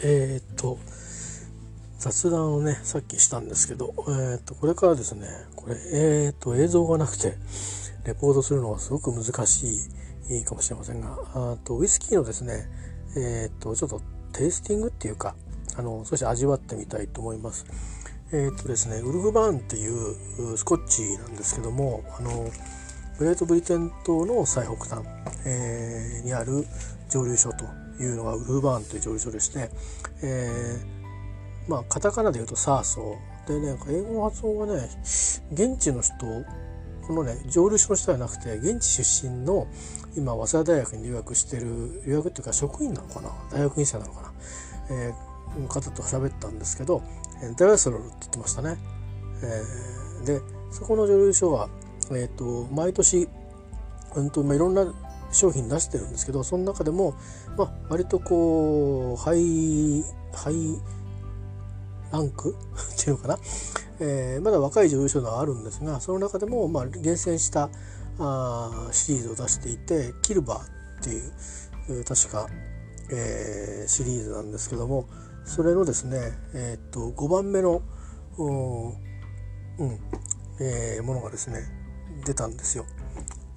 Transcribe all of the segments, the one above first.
えー、っと雑談をねさっきしたんですけど、えー、っとこれからですねこれえー、っと映像がなくてレポートするのはすごく難しいかもしれませんがあとウイスキーのですねえっとちょっとテイスティングっていうかあの少し味わってみたいと思います。えっとですねウルフバーンっていうスコッチなんですけどもあのグレートブリテン島の最北端、えー、にある蒸留所というのがウルーバーンという蒸留所でして、えー、まあカタカナで言うとサーソー。でね英語の発音はね現地の人このね蒸留所の人じゃなくて現地出身の今早稲田大学に留学してる留学っていうか職員なのかな？大学院生なのかな、えー、方と喋ったんですけどデラソロルって言ってましたね。えー、でそこの蒸留所は、えーと、毎年、うんとまあ、いろんな商品出してるんですけどその中でも、まあ、割とこうハイハイランク っていうのかな、えー、まだ若い女優賞があるんですがその中でも、まあ、厳選したあシリーズを出していて「キルバー」っていう、えー、確か、えー、シリーズなんですけどもそれのですね、えー、っと5番目のうんえー、ものがですね出たんですよ。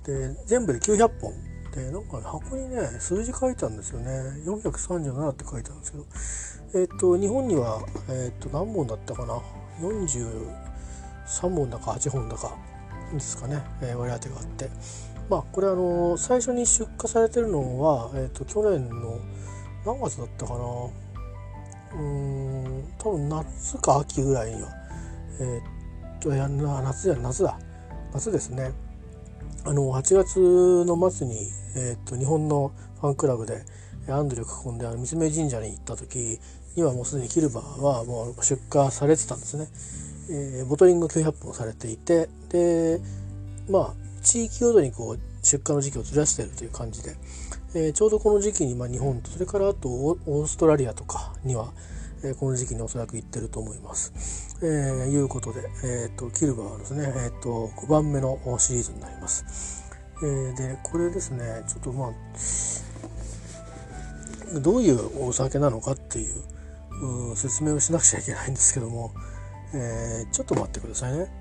で全部で900本。でなんか、箱にね数字書いてあるんですよね。437って書いてあるんですけど。えっ、ー、と日本には、え、ー、と何本だったかな？43本だか8本だかですかね、えー、割り当てがあって。まあこれあの最初に出荷されてるのは、えーと、去年の何月だったかな？うん多分夏か秋ぐらいには。えっ、といや夏じゃ夏だ。夏ですねあの8月の末に、えーと、日本のファンクラブでアンドリュー囲んであの三峯神社に行った時にはもうすでにキルバーはもう出荷されてたんですね。えー、ボトリング900本されていてでまあ地域ごとにこう出荷の時期をずらしているという感じで、えー、ちょうどこの時期に、まあ、日本とそれからあとオーストラリアとかには、えー、この時期におそらく行ってると思います。えー、いうことで、えーと、キルバーはですね、えーと、5番目のシリーズになります。えー、でこれですねちょっとまあどういうお酒なのかっていう説明をしなくちゃいけないんですけども、えー、ちょっと待ってくださいね。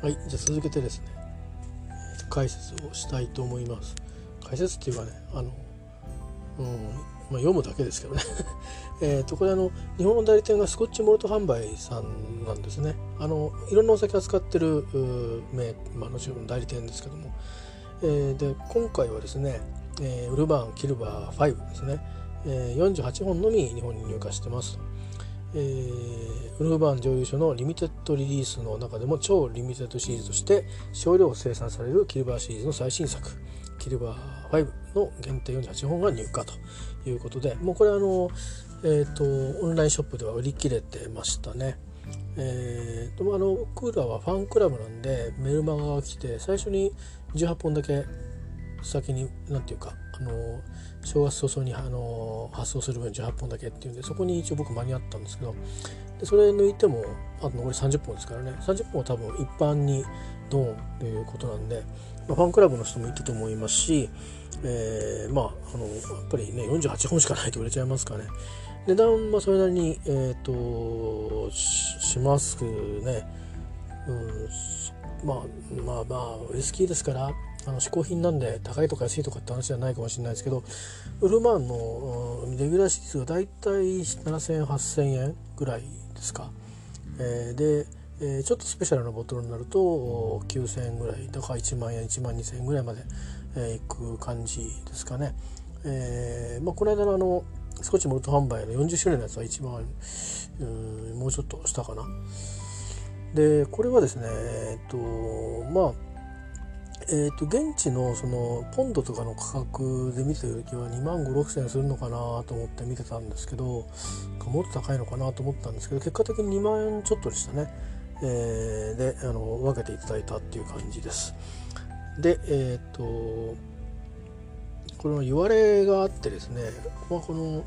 はいじゃあ続けてですね解説をしたいと思います。解説っていうかねあの、うんまあ、読むだけですけどねえとこれあの日本の代理店がスコッチモルト販売さんなんですね。あのいろんなお酒扱ってる名、まあ、もちろん代理店ですけども、えー、で今回はですね、えー、ウルバーンキルバー5ですね、えー、48本のみ日本に入荷してますえー、ウルフバーン蒸留所のリミテッドリリースの中でも超リミテッドシリーズとして少量生産されるキルバーシリーズの最新作キルバー5の限定48本が入荷ということで。もうこれあのえーと、オンラインショップでは売り切れてましたね。えーと、あのクーラーはファンクラブなんでメルマガが来て最初に18本だけ先に何て言うかあの正月早々にあの発送する分18本だけっていうんでそこに一応僕間に合ったんですけどでそれ抜いてもあと残り30本ですからね30本は多分一般にドーンということなんで、まあ、ファンクラブの人もいたと思いますし、えー、まああのやっぱりね48本しかないと売れちゃいますからね。値段はそれなりに、えーと、しますね、うん、まあまあまあウイスキーですからあの嗜好品なんで高いとか安いとかって話じゃないかもしれないですけどウルマンのレギュラーシリーズがだいたい7000円8000円ぐらいですか、えー、で、えー、ちょっとスペシャルなボトルになると9000円ぐらいだから1万円1万2000円ぐらいまで、えー、いく感じですかね、えーまあ、この間のあのスコッチモルト販売の40周年のやつは1万うんもうちょっとしたかな。でこれはですねえっとまあえーと、現地のそのポンドとかの価格で見てる時は2万5 6千するのかなと思って見てたんですけどもっと高いのかなと思ったんですけど結果的に2万円ちょっとでしたね、えー、であの分けていただいたっていう感じです。でえっ、とこの言われがあってですね、まあ、この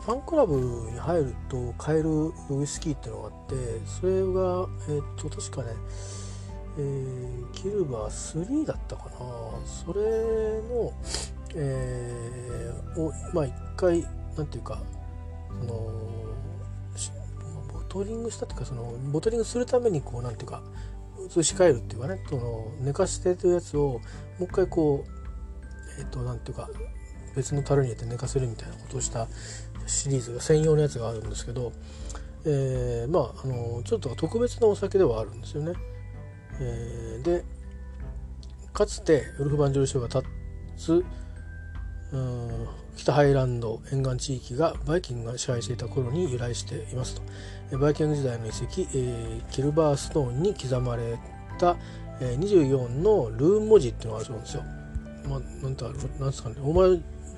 ファンクラブに入ると買えるウイスキーっていうのがあってそれが、えっ、と確かね、えー、キルバー3だったかな。それの、えー、をまあ一回なんていうかそのトリングしたっていうかそのボトリングするためにこうなんていうか移し替えるっていうかねその寝かしてるやつをもう一回こうえっ、となんていうか別の樽に入れて寝かせるみたいなことをしたシリーズが専用のやつがあるんですけど、えー、まああのちょっと特別なお酒ではあるんですよね。えー、でかつてウルフバーン蒸留所が建つうん北ハイランド沿岸地域がバイキングが支配していた頃に由来していますとバイキング時代の遺跡、えー、キルバーストーンに刻まれた、えー、24のルーン文字っていうのがあるそうなんですよ。まあ、なんてなんですかねローマ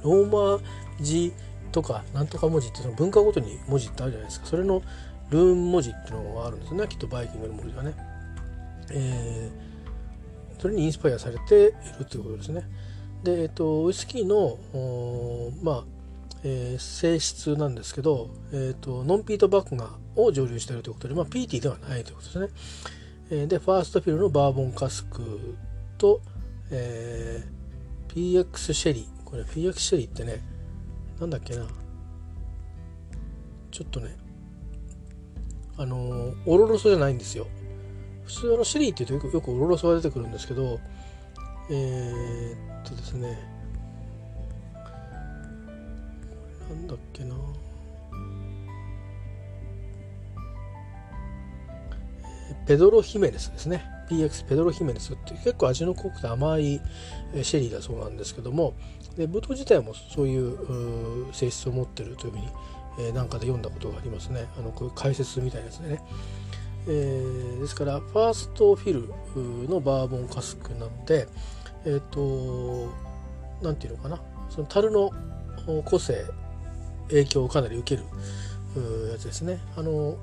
ローマ字とかなんとか文字ってその文化ごとに文字ってあるじゃないですかそれのルーン文字っていうのがあるんですねきっとバイキングの文字がね。えー、それにインスパイアされているということですね。で、えっと、ウイスキーのまあえー、性質なんですけど、えーと、ノンピートバッグがを蒸留しているということで、まあ、ピーティーではないということですね。えー、でファーストフィルのバーボンカスクと、えー、PX シェリー。これ PX シェリーってねなんだっけな。ちょっとねあのー、オロロソじゃないんですよ。普通のシェリーっていうとよくよくオロロソが出てくるんですけどえー、とですね。なんだっけな。ペドロヒメネスですね。PX ペドロヒメネスって結構味の濃くて甘いシェリーだそうなんですけどもでブドウ自体もそういう性質を持ってるというふうに、えー、なんかで読んだことがありますね。あのこういう解説みたいなやつでね、えー、ですからファーストフィルのバーボンカスクなのでえっ、ー、と何て言うのかなその樽の個性影響をかなり受けるやつですね。あの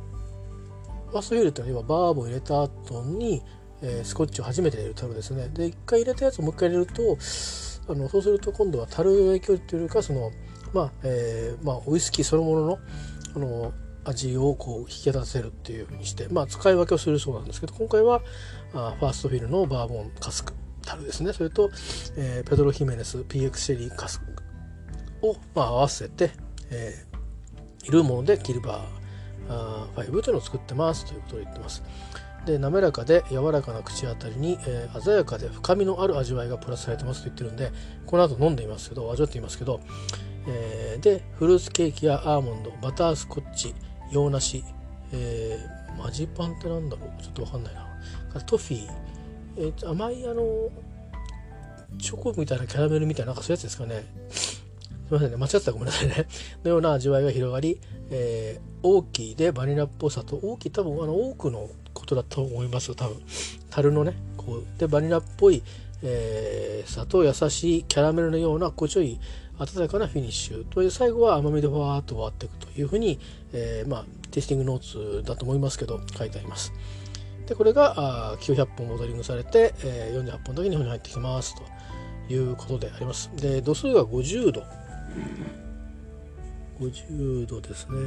ファーストフィルっていうのはバーボン入れた後に、えー、スコッチを初めて入れる樽ですね。で一回入れたやつをもう一回入れるとあのそうすると今度は樽の影響っていうかそのまあ、えー、まあウイスキーそのもののあの味をこう引き立たせるっていうふうにして、まあ、使い分けをするそうなんですけど今回はあファーストフィルのバーボンカスク樽ですね。それと、えー、ペドロ・ヒメネス PX シェリーカスを、まあ、合わせて、えー、いるものでキルバー5というのを作ってます。ということを言ってます。で滑らかで柔らかな口当たりに、えー、鮮やかで深みのある味わいがプラスされてます。と言ってるんでこの後飲んでいますけど味わっていますけど、えー、でフルーツケーキやアーモンドバタースコッチ洋梨、えー、マジパンってなんだろう？ちょっと分かんないな。トフィー、えー、甘いあのチョコみたいなキャラメルみたいななんかそういうやつですかね。すみませんね。間違ってたらごめんなさいね。のような味わいが広がり、えー、大きいでバニラっぽさと大きい多分あの多くのことだと思います多分。樽のねこうでバニラっぽい、えー、砂糖優しいキャラメルのような心地よい温かなフィニッシュという最後は甘みでふわーっと割っていくというふうに、えー、まあテイスティングノーツだと思いますけど書いてあります。でこれがあ900本ボトリングされて、えー、48本だけ日本に入ってきます。ということであります。で度数が50度。50度ですね。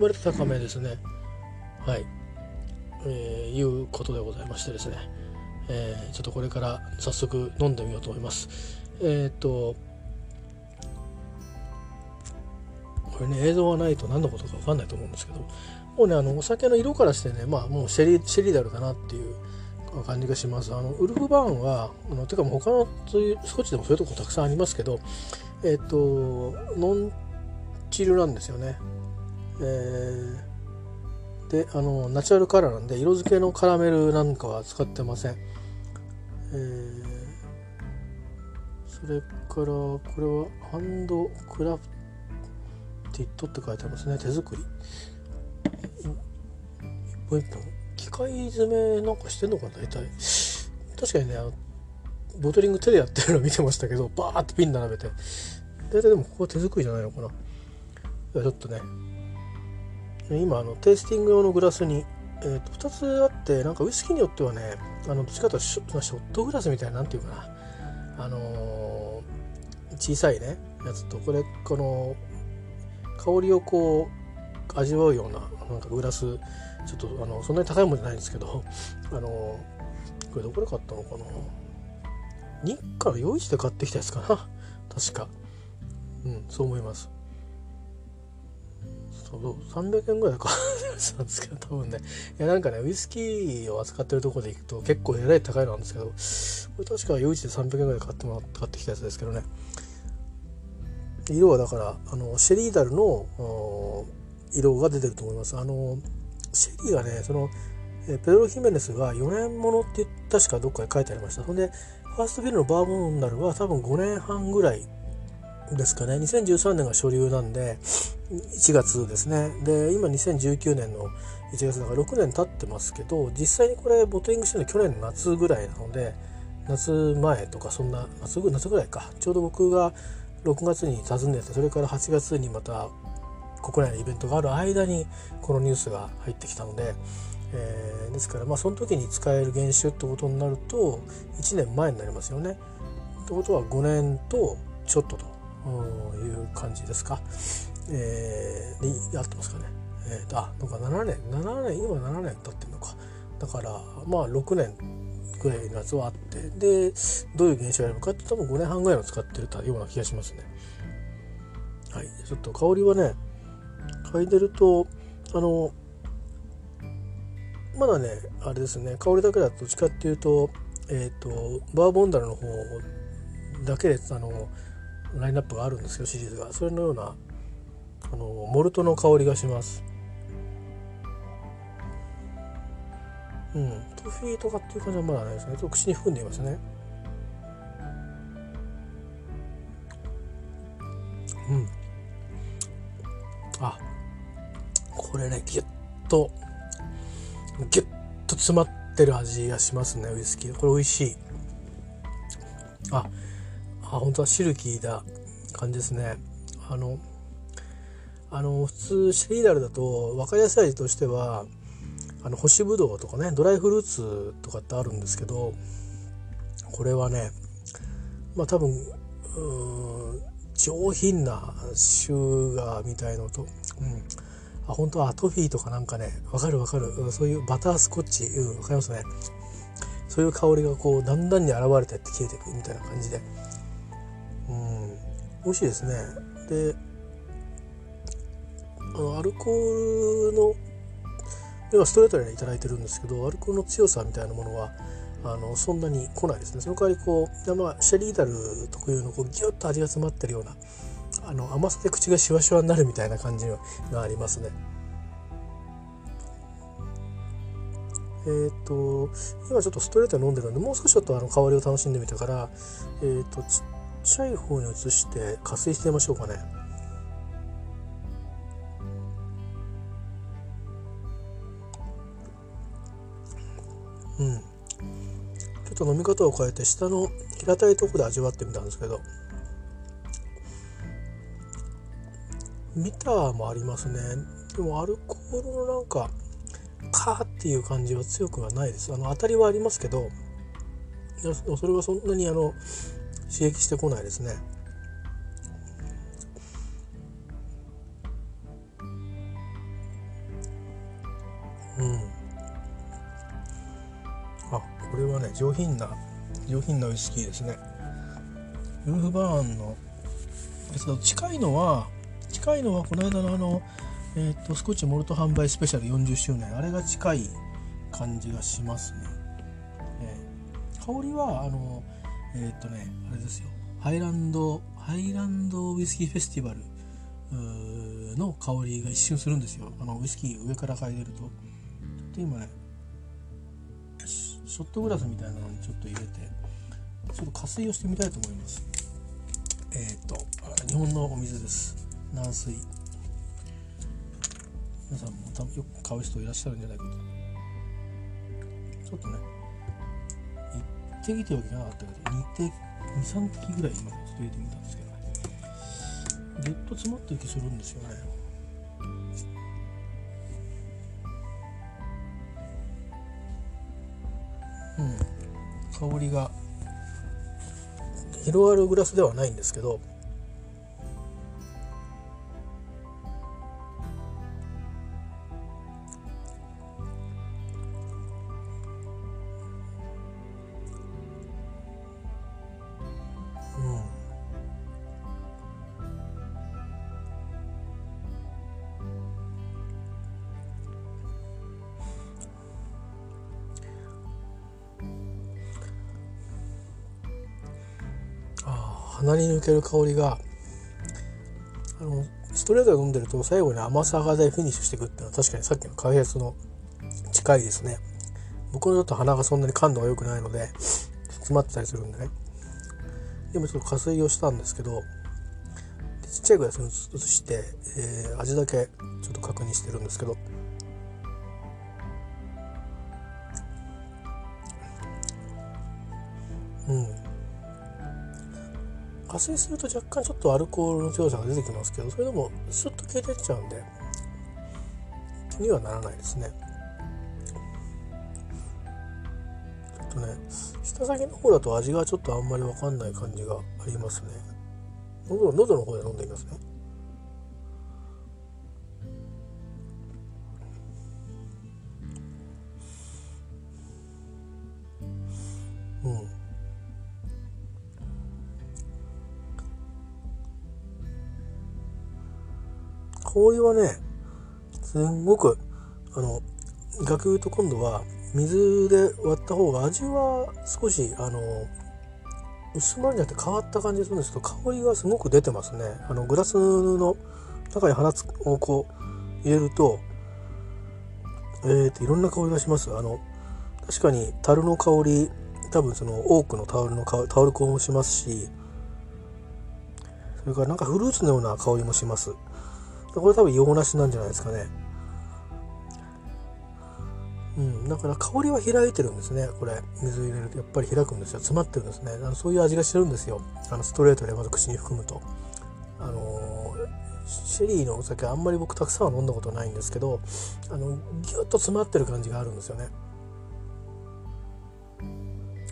割と高めですね。はい、えー、いうことでございましてですね、えー、ちょっとこれから早速飲んでみようと思います。えっ、とこれね映像がないと何のことか分かんないと思うんですけどもうねあのお酒の色からしてねまあもうシェリシェリダルだなっていう感じがしますあのウルフバーンはあのてかもう他のそういうスコッチでもそういうとこたくさんありますけどえっ、とノンチルなんですよね。えー、であのナチュラルカラーなんで色付けのカラメルなんかは使ってません。えー、それからこれはハンドクラフティットって書いてありますね手作り。一本一本機械詰めなんかしてんのか大体確かにねボトリング手でやってるの見てましたけどバーってピン並べて。大体でもここは手作りじゃないのかな？ちょっとね。今あのテイスティング用のグラスに、えー、と2つあってなんかウイスキーによってはねあのどっちかというとショットグラスみたいななんていうかな。あのー、小さいねやつとこれこの香りをこう味わうようななんかグラスちょっとあのそんなに高いもんじゃないんですけど あの、これどこで買ったのかな？日課用意して買ってきたやつかな？確か。うんそう思います。そう300円ぐらいか。なんですけど多分ね。いやなんかねウイスキーを扱ってるとこで行くと結構えらい高いのなんですけどこれ確か夜市で300円ぐらい買ってもらって買ってきたやつですけどね。色はだからあのシェリーダルの色が出てると思います。あのシェリーがねそのペドロ・ヒメネスが4年ものって確かどっかに書いてありました。ほんでファーストビルのバーボンダルは多分5年半ぐらいですかね。2013年が初流なんで1月ですね。で今2019年の1月だから6年経ってますけど実際にこれボトリングしてるの去年の夏ぐらいなので夏前とかそんな夏ぐらいか。ちょうど僕が6月に訪ねてそれから8月にまた国内のイベントがある間にこのニュースが入ってきたので、えー、ですからまあその時に使える原種ってことになると1年前になりますよね。ってことは5年とちょっとという感じですか。えー、でやってますかね。えー、あなんか7年7年今7年経ってるのか。だからまあ6年ぐらいのやつはあってでどういう現象をやるかって多分5年半ぐらいの使ってるような気がしますね。はい、ちょっと香りはね嗅いでるとあのまだねあれですね香りだけだとどっちかっていうとえっ、ー、とバーボンダルの方だけであのラインナップがあるんですけどシリーズが。それのようなあのモルトの香りがします。うん。トフィーとかっていう感じはまだないですね。ちょっと口に含んでいますね。うん。これねギュッとギュッと詰まってる味がしますねウイスキー。これ美味しい。ああ本当はシルキーな感じですね。あのあの普通シェリーダルだと分かりやすい味としてはあの干しぶどうとかねドライフルーツとかってあるんですけどこれはねまあ多分上品なシュガーみたいのと、うん、あ本当はトフィーとかなんかねわかるわかる。そういうバタースコッチ。うんわかりますね。そういう香りがこうだんだんに現れてって消えていくみたいな感じで。うん美味しいですね。であのアルコールのではストレートで頂いてるんですけどアルコールの強さみたいなものはあのそんなに来ないですね。その代わりこう、まあ、シェリーダル特有のこうギュッと味が詰まってるようなあの甘さで口がシワシワになるみたいな感じがありますね。えっ、ー、と今ちょっとストレートに飲んでるんでもう少しちょっとあの香りを楽しんでみてから、えーと、ちっちゃい方に移して加水してみましょうかね。うん。ちょっと飲み方を変えて下の平たいとこで味わってみたんですけどミターもありますね。でもアルコールのなんかカーっていう感じは強くはないです。あの当たりはありますけどそれはそんなにあの刺激してこないですね。うん。あこれはね上品な上品なウイスキーですね。ウルフバーンの近いのは近いのはこの間のあの、えーと、スコッチモルト販売スペシャル40周年。あれが近い感じがしますね、えー、香りはあのえっ、とねあれですよ。ハイランドハイランドウイスキーフェスティバルの香りが一瞬するんですよ。あのウイスキー上から嗅いでると。ちょっと今ねショットグラスみたいなのにちょっと入れてちょっと加水をしてみたいと思います。えっ、ー、と日本のお水です。軟水皆さんも多分よく買う人いらっしゃるんじゃないかと。ちょっとね1滴ってわけじゃなかったけど2滴23滴ぐらい今ちょっと入れてみたんですけどねぎゅっと詰まってる気するんですよね。うん。香りが広がるグラスではないんですけど鼻に抜ける香りがあのストレートで飲んでると最後に甘さがでフィニッシュしていくっていうのは確かにさっきの開発の近いですね。僕のちょっと鼻がそんなに感度が良くないので詰まってたりするんでね。今ちょっと加水をしたんですけどちっちゃいグラスに移して、えー、味だけちょっと確認してるんですけど水すると若干ちょっとアルコールの強さが出てきますけどそれでもスッと消えてっちゃうんで気にはならないですね。ちょっとね舌先の方だと味がちょっとあんまり分かんない感じがありますね。喉喉の方で飲んでみますね。氷はねすんごくあの逆言うと今度は水で割った方が味は少しあの薄まりになって変わった感じするんですけど香りがすごく出てますね。あのグラスの中に花をこう入れるとえーといろんな香りがします。あの確かに樽の香り多分その多くのタオルの香タオル香もしますしそれからなんかフルーツのような香りもします。これ多分洋梨なんじゃないですかね。うん、だから香りは開いてるんですね。これ水入れると。やっぱり開くんですよ。詰まってるんですね。あのそういう味がしてるんですよ。あのストレートでまず口に含むと。あのシェリーのお酒あんまり僕たくさんは飲んだことないんですけどあのギュッと詰まってる感じがあるんですよね。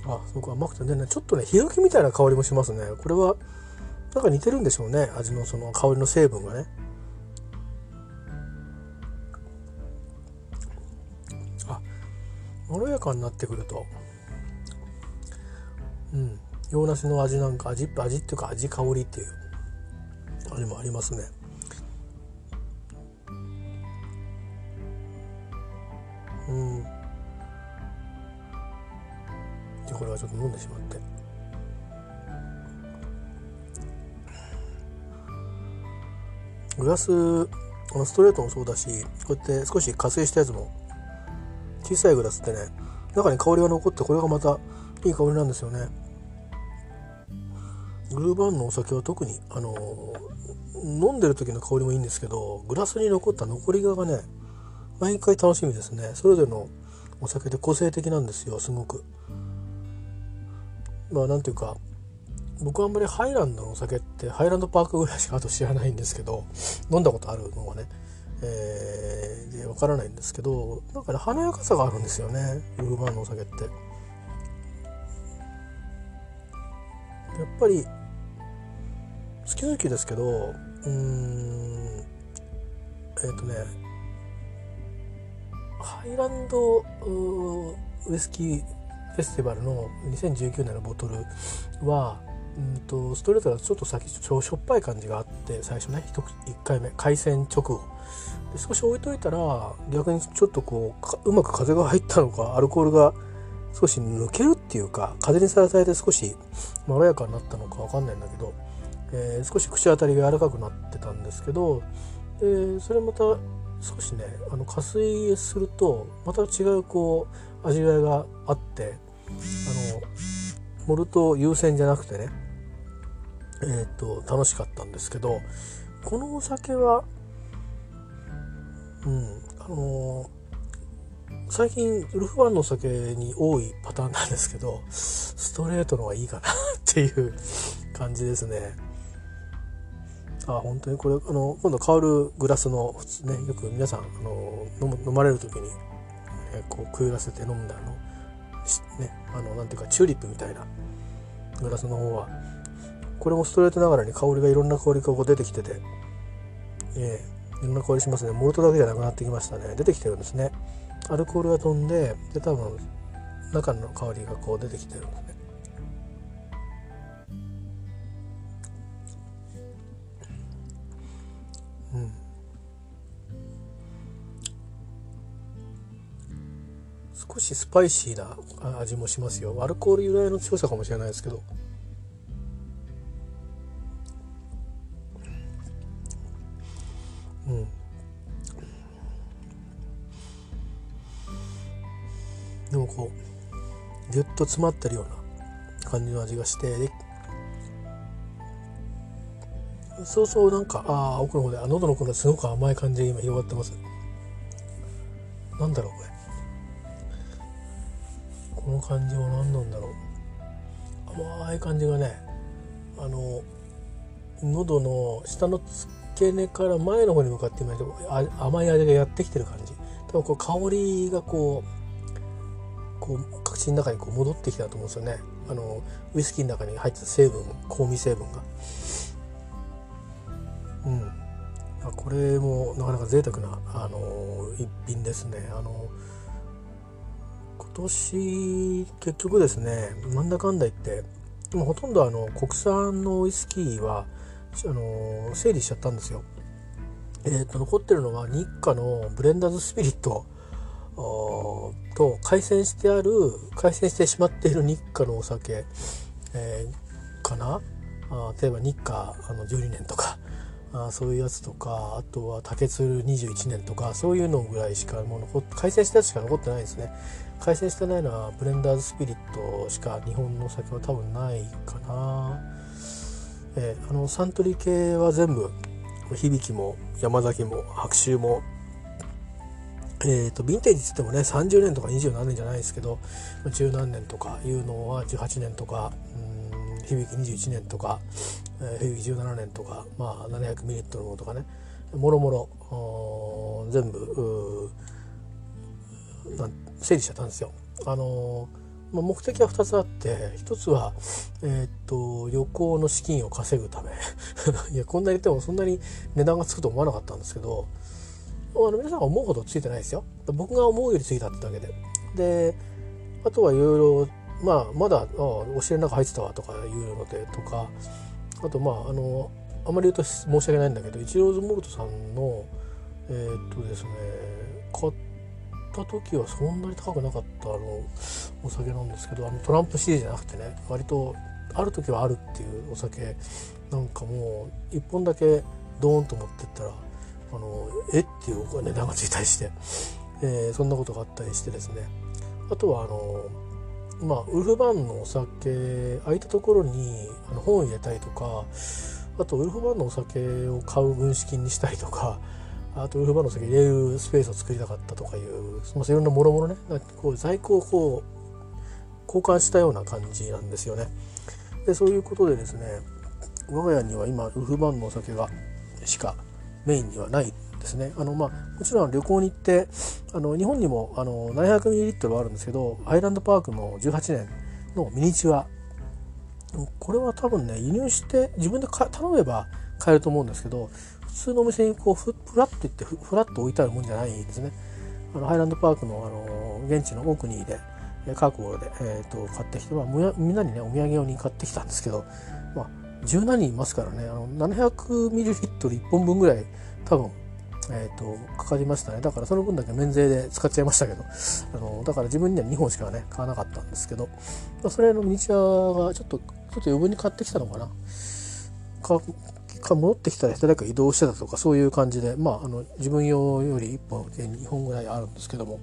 あそこ甘くてねちょっとねヒノキみたいな香りもしますね。これはなんか似てるんでしょうね。味のその香りの成分がね。まろやかになってくると。うん。洋梨の味なんか味味っていうか味香りっていう。味もありますね。うん。でこれはちょっと飲んでしまって。グラスあのストレートもそうだしこうやって少し加水したやつも小さいグラスってね中に香りが残ってこれがまたいい香りなんですよね。グルーバーンのお酒は特にあの飲んでる時の香りもいいんですけどグラスに残った残りががね毎回楽しみですね。それぞれのお酒で個性的なんですよすごく。まあなんていうか僕はあんまりハイランドのお酒ってハイランドパークぐらいしかあと知らないんですけど飲んだことあるのはねえー、でわからないんですけどなんかね華やかさがあるんですよねウルバーのお酒って。やっぱり好き好きですけどうんえっ、ー、とねハイランドウイスキーフェスティバルの2019年のボトルはうんとストレートだとちょっと先しょっぱい感じがあって最初ね 1, 1回目開戦直後。で少し置いといたら逆にちょっとこううまく風が入ったのかアルコールが少し抜けるっていうか風にさらされて少しまろやかになったのか分かんないんだけど、えー、少し口当たりが柔らかくなってたんですけどでそれまた少しねあの加水するとまた違うこう味わいがあってあのモルト優先じゃなくてねえーと楽しかったんですけどこのお酒はうんあのー、最近ウルフワンのお酒に多いパターンなんですけどストレートの方がいいかなっていう感じですね。あ本当にこれあの今度香るグラスの普通ねよく皆さんあの飲まれる時に、えこうくゆらせて飲んだあのねあのなんていうかチューリップみたいな。グラスの方は。これもストレートながらに香りがいろんな香りがこう出てきてて、えー、いろんな香りしますね。モルトだけじゃなくなってきましたね。出てきてるんですね。アルコールが飛んでで多分中の香りがこう出てきてるんです少しスパイシーな味もしますよ。アルコール由来の強さかもしれないですけど。うん。でもこうぎゅっと詰まってるような感じの味がしてそうそうなんかああ奥の方で喉の奥のすごく甘い感じが今広がってます。なんだろうこれ。この感じは何なんだろう。甘い感じがねあの喉の下の付け根から前の方に向かって今甘い味がやってきてる感じ。多分こう香りがこうこう口の中にこう戻ってきたと思うんですよね。あのウイスキーの中に入ってた成分香味成分が。うん。これもなかなか贅沢なあの一品ですね。あの年結局ですねなんだかんだ言ってもうほとんどあの国産のウイスキーはあの整理しちゃったんですよ。えーと、残ってるのは日課のブレンダーズスピリットと改選してある改選してしまっている日課のお酒、えー、かな？あ例えば日課あの12年とかあそういうやつとかあとは竹鶴21年とかそういうのぐらいしかもう改選したやつしか残ってないですね改選してないのはブレンダーズスピリットしか日本の酒は多分ないかな。えー、あのサントリー系は全部響きも山崎も白州もえーと、ヴィンテージっつってもね30年とか20何年じゃないですけど十何年とかいうのは18年とかうん響き21年とか、えー、響き17年とか、まあ、700ミリリットルのとかねもろもろ全部整理しちゃったんですよ。あのまあ、目的は2つあって1つは、えー、っと旅行の資金を稼ぐため。いやこんなに言ってもそんなに値段がつくと思わなかったんですけどあの皆さんが思うほどついてないですよ。僕が思うよりついたってだけで。であとはいろいろまあまだあお尻の中入ってたわとかいうのでとかあとまああのあまり言うと申し訳ないんだけどイチローズモルトさんのえー、っとですね買っった時はそんなに高くなかったあのお酒なんですけどあのトランプシリーズじゃなくてね割とある時はあるっていうお酒なんかもう1本だけドーンと持ってったらあのえ？っていう値段がついたりして、えー、そんなことがあったりしてですね。あとはあのまあウルフバンのお酒空いたところにあの本を入れたりとかあとウルフバンのお酒を買う軍資金にしたりとかあとウルフバンの先入れるスペースを作りたかったとかいう、まあ、いろんなもろもろねこう在庫をこう交換したような感じなんですよね。でそういうことでですね我が家には今ウルフバンのお酒がしかメインにはないですね。あのまあ、もちろん旅行に行ってあの日本にもあの 700ml はあるんですけどアイランドパークの18年のミニチュアこれは多分ね輸入して自分で頼めば買えると思うんですけど通のお店にこうフラッと行ってフラッと置いてあるもんじゃないんですね。あのハイランドパークのあの現地のオークニーでカークボールで、えーと、買ってきて、まあ、みんなにねお土産用に買ってきたんですけど、まあ、十何人いますからねあの 700ml1 本分ぐらい多分、えーと、かかりましたねだからその分だけ免税で使っちゃいましたけどあのだから自分には2本しかね買わなかったんですけど、まあ、それのミニチュアがちょっとちょっと余分に買ってきたのかなかか戻ってきたら誰か移動してたとかそういう感じで、まあ、あの自分用より1本2本ぐらいあるんですけども、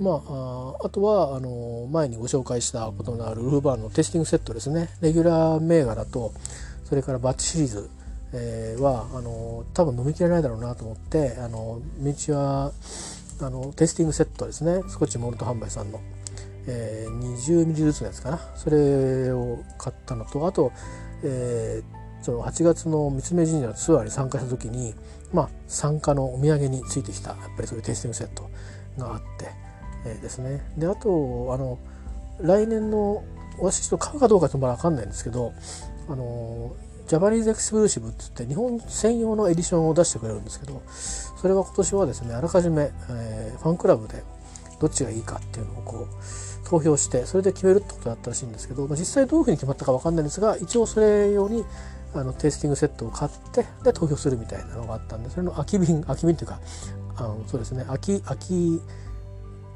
まあ、あとはあの前にご紹介したことのあるウルフバーンのテスティングセットですね。レギュラー銘柄とそれからバッチシリーズ、えー、はあの多分飲みきれないだろうなと思ってあのミニチュアあのテスティングセットですね。スコッチモルト販売さんの。えー、20ミリずつのやつかな。それを買ったのとあと、えー、その8月の三峯神社のツアーに参加した時に、まあ、参加のお土産についてきたやっぱりそういうテイスティングセットがあって、えー、ですね。であとあの来年の私ちょっと買うかどうかちょってまだ分かんないんですけどあの Japanese Exclusive って言って日本専用のエディションを出してくれるんですけどそれは今年はですねあらかじめ、えー、ファンクラブでどっちがいいかっていうのをこう投票してそれで決めるってことだったらしいんですけど、まあ、実際どういうふうに決まったか分かんないんですが一応それ用にあのテイスティングセットを買ってで投票するみたいなのがあったんでそれの空き瓶空き瓶っていうかあのそうですね空き空き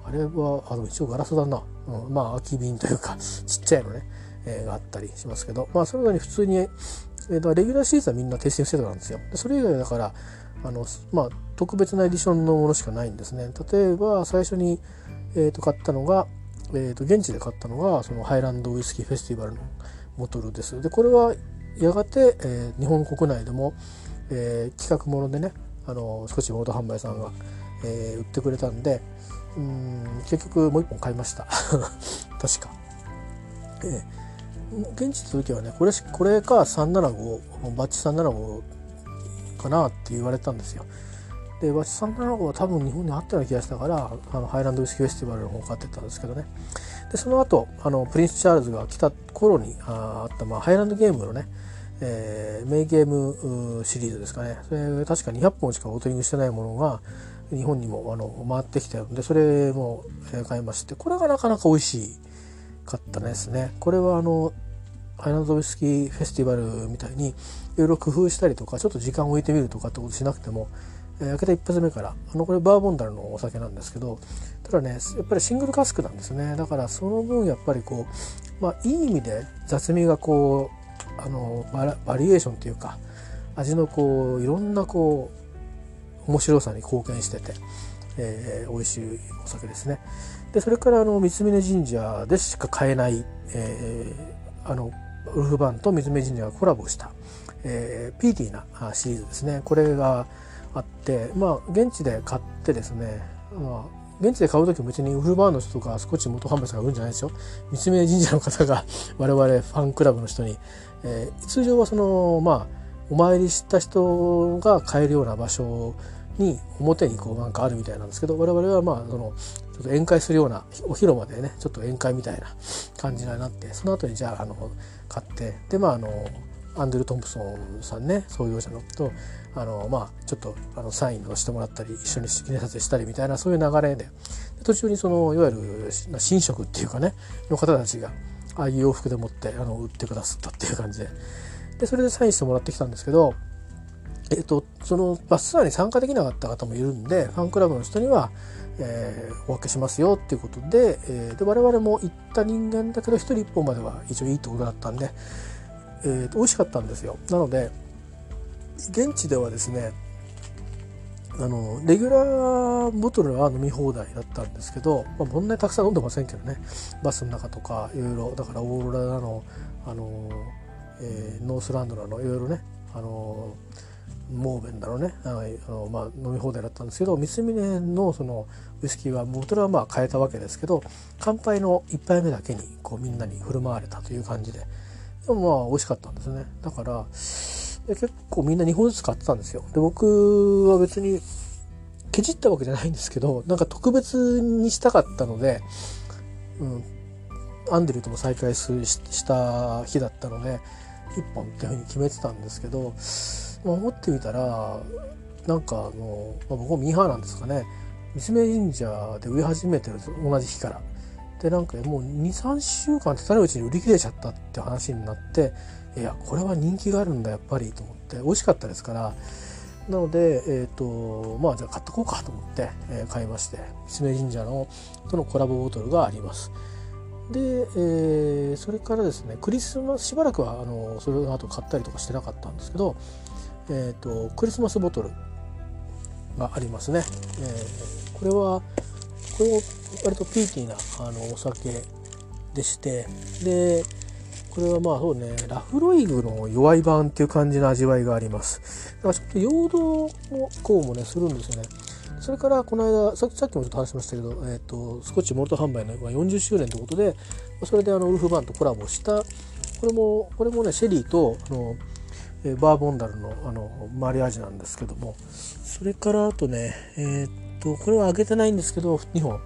あれはあの一応ガラスだな、うん、まあ空き瓶というか ちっちゃいのね、えー、があったりしますけどまあそれなに普通に、えー、レギュラーシーズンはみんなテイスティングセットなんですよ。でそれ以外だからあの、まあ、特別なエディションのものしかないんですね。例えば最初に、えー、と買ったのが、えー、と現地で買ったのがそのハイランドウイスキーフェスティバルのボトルです。でこれはやがて、えー、日本国内でも、えー、企画ものでねあの少しオート販売さんが、えー、売ってくれたんでうん結局もう一本買いました 確か。えー、現地の時はねこれこれか375バッチ375かなって言われたんですよ。でバッチ375は多分日本にあったような気がしたからあのハイランドウイスキーフェスティバルの方買ってたんですけどねでその後あのプリンス・チャールズが来た頃にああった、まあ、ハイランドゲームのねえー、メイゲームシリーズですかね。それ確か200本しかボトリングしてないものが日本にもあの回ってきてるんでそれも買いましてこれがなかなか美味しかったですね。これはあのハイランドウイスキーフェスティバルみたいにいろいろ工夫したりとかちょっと時間を置いてみるとかってことしなくても、えー、開けた一発目からあのこれバーボン樽のお酒なんですけどただねやっぱりシングルカスクなんですね。だからその分やっぱりこうまあいい意味で雑味がこうあのバリエーションというか味のこういろんなこう面白さに貢献してて、えー、美味しいお酒ですね。でそれからあの三峯神社でしか買えない、えー、あのウルフバンと三峯神社がコラボした、えー、ピーティーなシリーズですねこれがあってまあ現地で買ってですね、まあ、現地で買う時も別にウルフバーンの人とかスコッチ元販売さんが売るんじゃないですよ。三峯神社の方が我々ファンクラブの人に、えー、通常はそのまあお参りした人が買えるような場所に表にこうなんかあるみたいなんですけど我々はまあそのちょっと宴会するようなお広間でねちょっと宴会みたいな感じになってその後にじゃああの買ってでまああのアンドル・トンプソンさんね創業者のとあのまあちょっとあのサインをしてもらったり一緒に記念撮影したりみたいなそういう流れで途中にそのいわゆる神職っていうかねの方たちがああいう洋服でもってあの売ってくださったっていう感じで。でそれでサインしてもらってきたんですけどえっと、そのバスツアーに参加できなかった方もいるんでファンクラブの人には、えー、お分けしますよっていうことで,、えー、で我々も行った人間だけど1人1本までは一応いいってことだったんで、えー、美味しかったんですよ。なので現地ではですねあのレギュラーボトルは飲み放題だったんですけど、まあ、そんなにたくさん飲んでませんけどね。バスの中とかいろいろ。だからオーロラなのあの、えー、ノースランドなのいろいろねあのモーベンだろうね。あの、まあ、飲み放題だったんですけど三峰のそのウイスキーはボトルはまあ変えたわけですけど乾杯の1杯目だけにこうみんなに振る舞われたという感じで。でもまあ美味しかったんですね。だから結構みんな2本ずつ買ってたんですよ。で僕は別にけじったわけじゃないんですけどなんか特別にしたかったので、うん、アンデルとも再会した日だったので1本っていうふうに決めてたんですけど、まあ、思ってみたらなんかあの、まあ、僕もミーハーなんですかね。三峯神社で植え始めてるんです同じ日から。でなんかもう23週間経たないうちに売り切れちゃったって話になっていやこれは人気があるんだやっぱりと思って美味しかったですからなので、えーとまあ、じゃあ買ってこうかと思って、えー、買いまして三峯神社のとのコラボボトルがあります。で、えー、それからですねクリスマスしばらくはあのそれの後買ったりとかしてなかったんですけど、えーと、クリスマスボトルがありますね。えー、これはこれも割とピーティーなあのお酒でしてでこれはまあそうねラフロイグの弱い版っていう感じの味わいがあります。だからちょっと陽動のこうもねするんですよね。それからこの間さっきもちょっと話しましたけど、えーと、スコッチモルト販売の40周年ということでそれであのウルフバンとコラボしたこれもこれもねシェリーとあのバーボンダルのあのマリアージュなんですけどもそれからあとねえっ、ー、とこれはあげてないんですけど2本。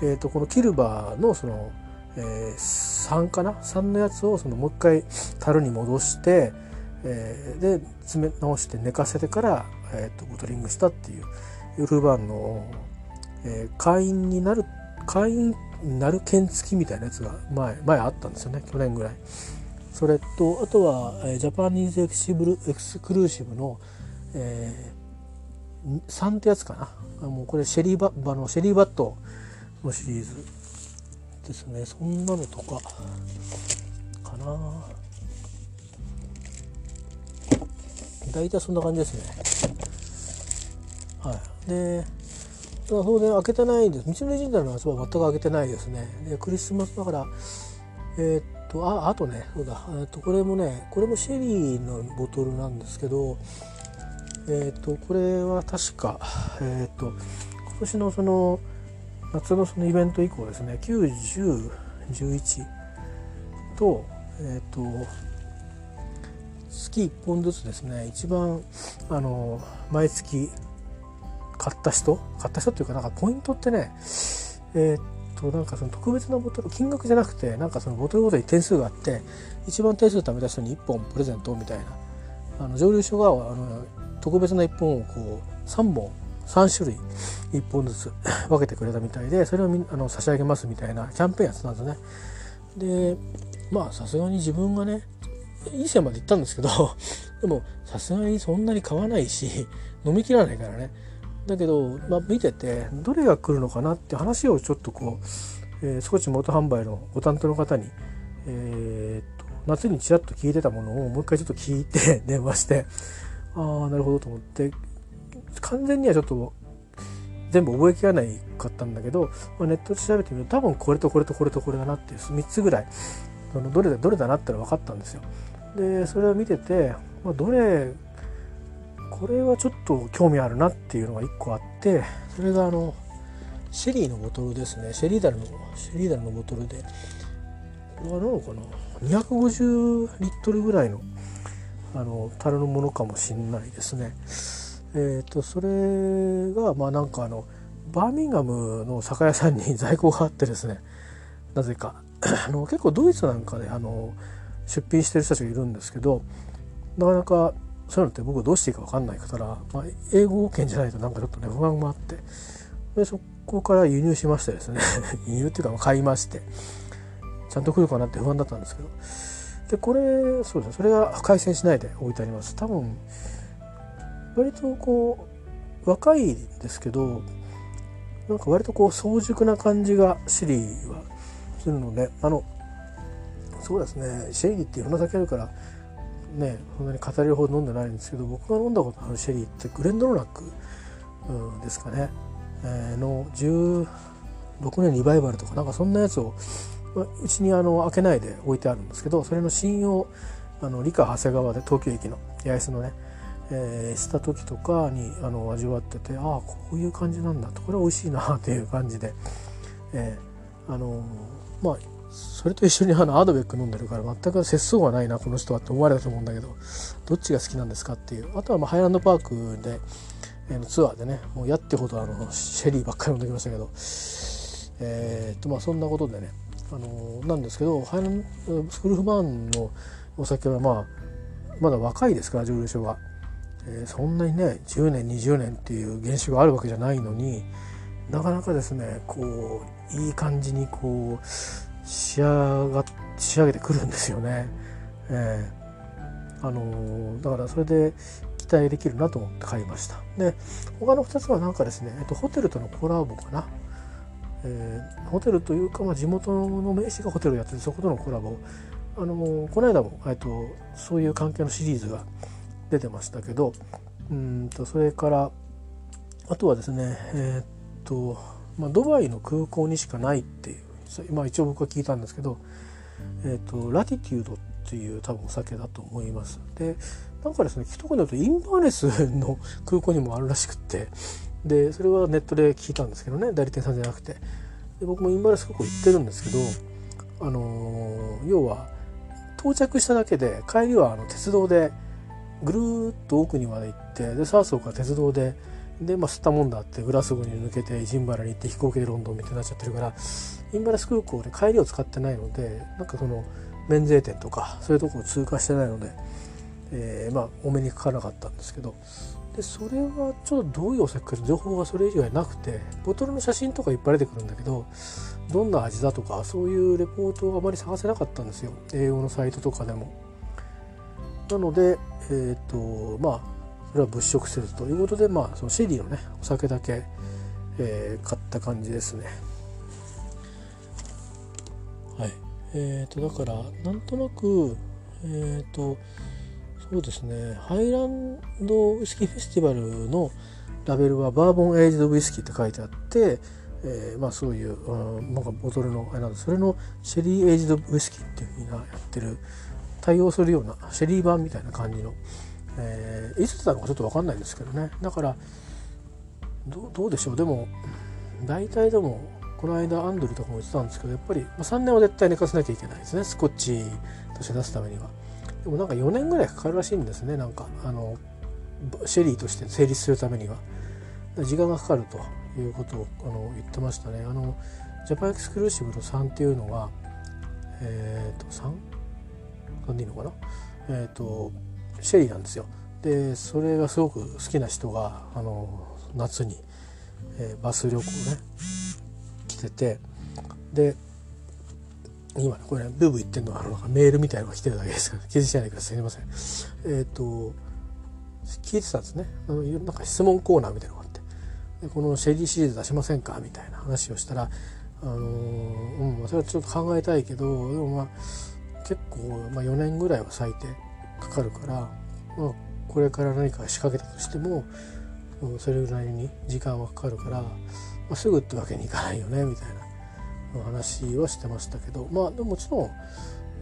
えーと、このキルバーのその、えー、3かな？3のやつをそのもう一回樽に戻して、えー、で詰め直して寝かせてから、えーと、ボトリングしたっていうウルバンの、えー、会員になる会員になる券付きみたいなやつが前前あったんですよね。去年ぐらい。それとあとは、えー、 Japanese エクシブル Exclusive の、えー、3ってやつかな。もうこれシェリーバッのシェリーバットのシリーズ。ですね。そんなのとかかな。大体そんな感じですね。はい。で当然開けてないんです。道のり神社の夏は全く開けてないですね。でクリスマスだからえー、っとああとねそうだ、え、っとこれもねこれもシェリーのボトルなんですけどえー、っとこれは確かえっと今年のその夏のそのイベント以降ですね9011とえっと月1本ずつですね一番あの毎月買った人買った人っていうかなんかポイントってねえー、っとなんかその特別なボトル金額じゃなくてなんかそのボトルごとに点数があって一番点数貯めた人に1本プレゼントみたいなあの蒸留所があの特別な1本をこう3本3種類1本ずつ 分けてくれたみたいでそれをあの差し上げますみたいなキャンペーンやってたんですね。でまあさすがに自分がねいい線まで行ったんですけど でもさすがにそんなに買わないし飲みきらないからねだけど、まあ、見ててどれが来るのかなって話をちょっとこう、えー、スコッチ元販売のご担当の方に、えー、っと夏にちらっと聞いてたものをもう一回ちょっと聞いて 電話してああなるほどと思って完全にはちょっと全部覚えきらないかったんだけど、まあ、ネットで調べてみると多分これとこれとこれとこれだなっていう3つぐらいそのどれだどれだなっての分かったんですよ。でそれを見てて、まあ、どれこれはちょっと興味あるなっていうのが1個あってそれがあのシェリーのボトルですねシェリーダルのシェリーダルのボトルでこれは何のかな250リットルぐらいのあの樽のものかもしんないですね。え、ー、とそれがまあなんかあのバーミンガムの酒屋さんに在庫があってですね なぜか。あの結構ドイツなんかであの出品してる人たちがいるんですけどなかなかそういうのって僕どうしていいか分かんないから、まあ、英語圏じゃないとなんかちょっとね不安もあってでそこから輸入しましてですね 輸入っていうか買いましてちゃんと来るかなって不安だったんですけど。でこれそうですねそれが回線しないで置いてあります。多分割とこう若いですけどなんか割とこう早熟な感じがシリーはするのであのそうですねシェリーっていろんな酒あるからねそんなに語れるほど飲んでないんですけど僕が飲んだことあるシェリーってグレンドロナック、うん、ですかね、えー、の16年リバイバルとかなんかそんなやつをうちにあの開けないで置いてあるんですけどそれの信用あの理科長谷川で東京駅の八重洲のね、えー、した時とかにあの味わっててああこういう感じなんだと。これは美味しいなっていう感じで、えー、あのまあそれと一緒にあのアドベック飲んでるから全く節操がないなこの人はって思われたと思うんだけどどっちが好きなんですかっていう。あとはまあハイランドパークで、えー、ツアーでねもうやってほどあのシェリーばっかり飲んできましたけどえー、っとまあそんなことでねあのなんですけどハイランドスクルフマンのお酒はまあまだ若いですから蒸留所は、えー、そんなにね10年20年っていう原酒があるわけじゃないのになかなかですねこういい感じにこう仕上が仕上げてくるんですよね。えー、あのー、だからそれで期待できるなと思って買いました。で他の2つはなんかですね、えっと、ホテルとのコラボかな。えー、ホテルというか、まあ、地元の名刺がホテルをやっててそことのコラボあのー、この間も、えっと、そういう関係のシリーズが出てましたけどうんとそれからあとはですねえー、っと、まあ、ドバイの空港にしかないっていうまあ一応僕は聞いたんですけど、えーと、ラティテュードっていう多分お酒だと思います。でなんかですね聞くところによるとインバーネスの空港にもあるらしくってでそれはネットで聞いたんですけどね代理店さんじゃなくてで僕もインバーネス空港行ってるんですけどあのー、要は到着しただけで帰りはあの鉄道でぐるーっと奥にまで行ってでサーソーから鉄道でで、まあ、吸ったもんだってグラスゴーに抜けてジンバラに行って飛行機でロンドンみたいになっちゃってるからインバラス空港で帰りを使ってないのでなんかその免税店とかそういうとこを通過してないので、えー、まあお目にかからなかったんですけどでそれはちょっとどういうお酒か情報がそれ以外なくてボトルの写真とかいっぱい出てくるんだけどどんな味だとかそういうレポートをあまり探せなかったんですよ英語のサイトとかでも。なのでえっ、ー、とまあそれは物色せずということでまあそのシェリーのねお酒だけ、えー、買った感じですね。はい。えーと、だからなんとなくえっ、ー、とそうですね。ハイランドウイスキーフェスティバルのラベルはバーボンエイジドウイスキーって書いてあって、えー、まあそういう、うん、なんかボトルのあれなんでそれのシェリーエイジドウイスキーっていうふうにやってる対応するようなシェリー版みたいな感じの、えー、いつだのかちょっと分かんないですけどね。だからどうでしょう。でも大体でもこの間アンドリーとかも言ってたんですけどやっぱり3年は絶対寝かせなきゃいけないですね。スコッチとして出すためには。でもなんか4年ぐらいかかるらしいんですね。なんかあのシェリーとして成立するためには。時間がかかるということをあの言ってましたね。あのジャパンエクスクルーシブの3っていうのはえっ、ー、と 3?3 でいいのかな？えっ、ー、とシェリーなんですよ。でそれがすごく好きな人があの夏に、えー、バス旅行ね来ててで今これ、ね、ブーブー言ってるのはあのメールみたいなのが来てるだけです。か ら気づいてないでください。すいません。えっ、ー、と聞いてたんですね。あのなんか質問コーナーみたいなのがあって。でこのシェリーシリーズ出しませんか？みたいな話をしたらあのー、うん、それはちょっと考えたいけどでもまあ結構、まあ、4年ぐらいは最低かかるから、まあ、これから何か仕掛けたとしても、うん、それぐらいに時間はかかるから、まあ、すぐってわけにいかないよねみたいな話はしてましたけどまあでももちろん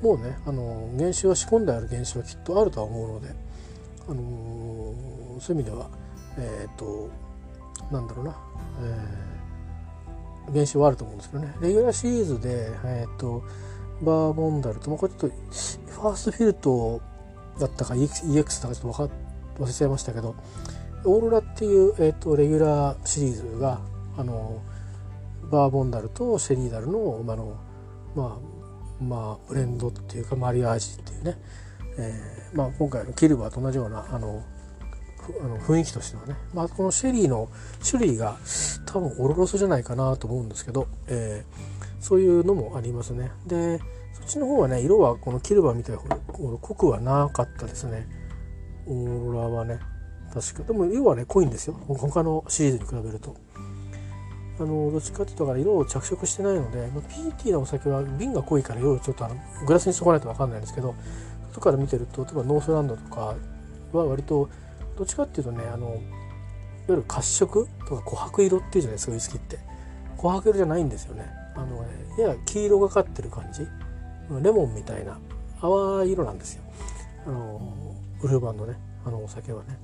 もうねあの原酒は仕込んである原酒はきっとあるとは思うので、あのー、そういう意味ではえっ、ー、となんだろうな、えー、原酒はあると思うんですけどね。レギュラーシリーズでえっ、ー、とバーボンダルと、まあ、これちょっとファーストフィルトだったか EX だかちょっと忘れちゃいましたけどオーロラっていう、えーと、レギュラーシリーズがあのバーボンダルとシェリーダルの,、まあのまあ、まあブレンドっていうかマリアージっていうね、えーまあ、今回のキルバーと同じようなあのあの雰囲気としてはね、まあ、このシェリーの種類が多分オロロスじゃないかなと思うんですけど、えー、そういうのもありますね。でそっちの方はね色はこのキルバみたいな濃くはなかったですね。オーロラはね確か。でも色はね濃いんですよ。他のシリーズに比べると。あのどっちかっていうとか色を着色してないので、まあ、PT のお酒は瓶が濃いから色をちょっとあのグラスにそこないと分かんないんですけど外から見てると例えばノースランドとかは割とどっちかっていうとねあのいわゆる褐色とか琥珀色っていうじゃないですかウイスキーって。琥珀色じゃないんですよね。あのやや黄色がかってる感じ？レモンみたいな淡い色なんですよ。あのウルバンのねあのお酒はね。